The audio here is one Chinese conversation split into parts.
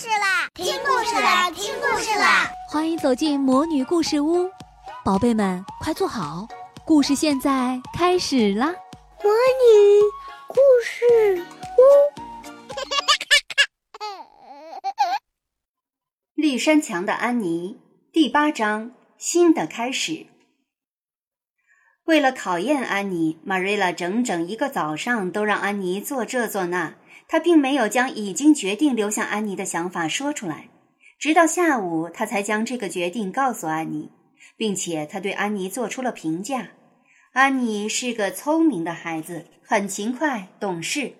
事啦！听故事啦！听故事啦！欢迎走进魔女故事屋，宝贝们快坐好，故事现在开始啦！魔女故事屋，绿山墙的安妮第八章新的开始。为了考验安妮，玛瑞拉整整一个早上都让安妮做这做那。他并没有将已经决定留下安妮的想法说出来，直到下午，他才将这个决定告诉安妮，并且他对安妮做出了评价：安妮是个聪明的孩子，很勤快懂事。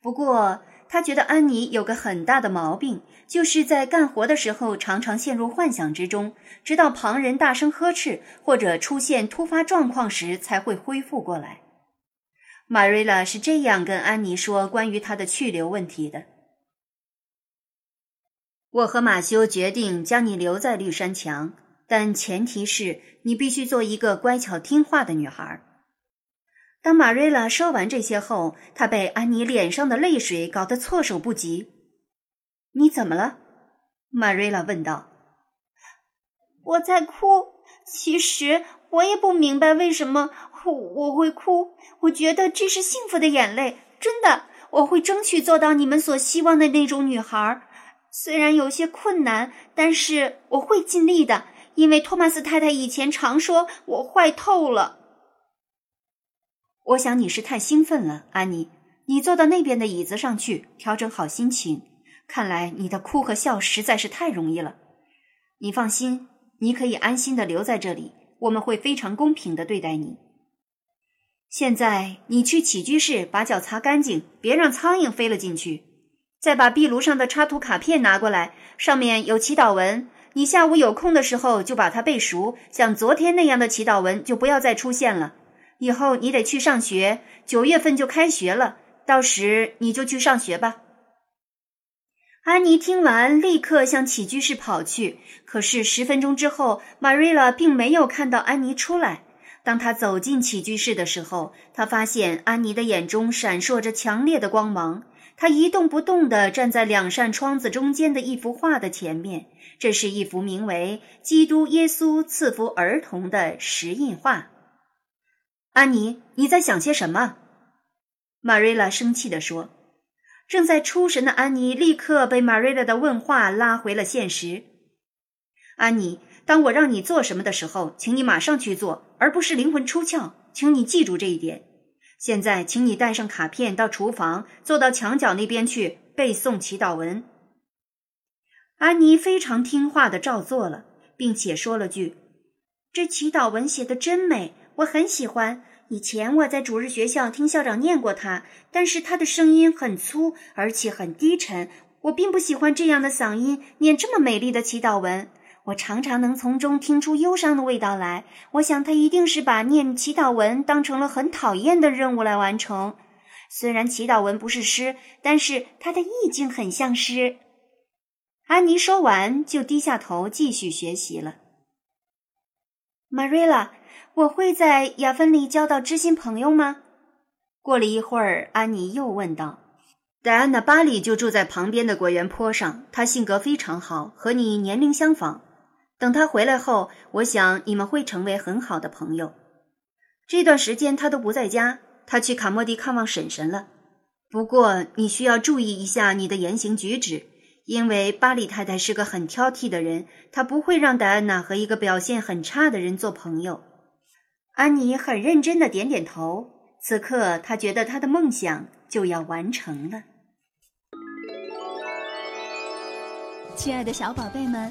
不过，他觉得安妮有个很大的毛病，就是在干活的时候常常陷入幻想之中，直到旁人大声呵斥或者出现突发状况时才会恢复过来。玛瑞拉是这样跟安妮说关于她的去留问题的：“我和马修决定将你留在绿山墙，但前提是你必须做一个乖巧听话的女孩。”当玛瑞拉说完这些后，她被安妮脸上的泪水搞得措手不及。“你怎么了？”玛瑞拉问道。“我在哭。其实我也不明白为什么。”我我会哭，我觉得这是幸福的眼泪，真的，我会争取做到你们所希望的那种女孩。虽然有些困难，但是我会尽力的，因为托马斯太太以前常说我坏透了。我想你是太兴奋了，安妮，你坐到那边的椅子上去，调整好心情。看来你的哭和笑实在是太容易了。你放心，你可以安心的留在这里，我们会非常公平的对待你。现在你去起居室把脚擦干净，别让苍蝇飞了进去。再把壁炉上的插图卡片拿过来，上面有祈祷文。你下午有空的时候就把它背熟，像昨天那样的祈祷文就不要再出现了。以后你得去上学，九月份就开学了，到时你就去上学吧。安妮听完，立刻向起居室跑去。可是十分钟之后，玛瑞拉并没有看到安妮出来。当他走进起居室的时候，他发现安妮的眼中闪烁着强烈的光芒。她一动不动地站在两扇窗子中间的一幅画的前面，这是一幅名为《基督耶稣赐福儿童》的石印画。安妮，你在想些什么？玛瑞拉生气地说。正在出神的安妮立刻被玛瑞拉的问话拉回了现实。安妮。当我让你做什么的时候，请你马上去做，而不是灵魂出窍。请你记住这一点。现在，请你带上卡片到厨房，坐到墙角那边去背诵祈祷文。安妮非常听话的照做了，并且说了句：“这祈祷文写的真美，我很喜欢。以前我在主日学校听校长念过它，但是他的声音很粗，而且很低沉。我并不喜欢这样的嗓音念这么美丽的祈祷文。”我常常能从中听出忧伤的味道来。我想他一定是把念祈祷文当成了很讨厌的任务来完成。虽然祈祷文不是诗，但是它的意境很像诗。安妮说完，就低下头继续学习了。玛瑞拉，我会在亚芬里交到知心朋友吗？过了一会儿，安妮又问道。戴安娜·巴里就住在旁边的果园坡上，她性格非常好，和你年龄相仿。等他回来后，我想你们会成为很好的朋友。这段时间他都不在家，他去卡莫蒂看望婶婶了。不过你需要注意一下你的言行举止，因为巴里太太是个很挑剔的人，她不会让戴安娜和一个表现很差的人做朋友。安妮很认真的点点头。此刻，她觉得她的梦想就要完成了。亲爱的小宝贝们，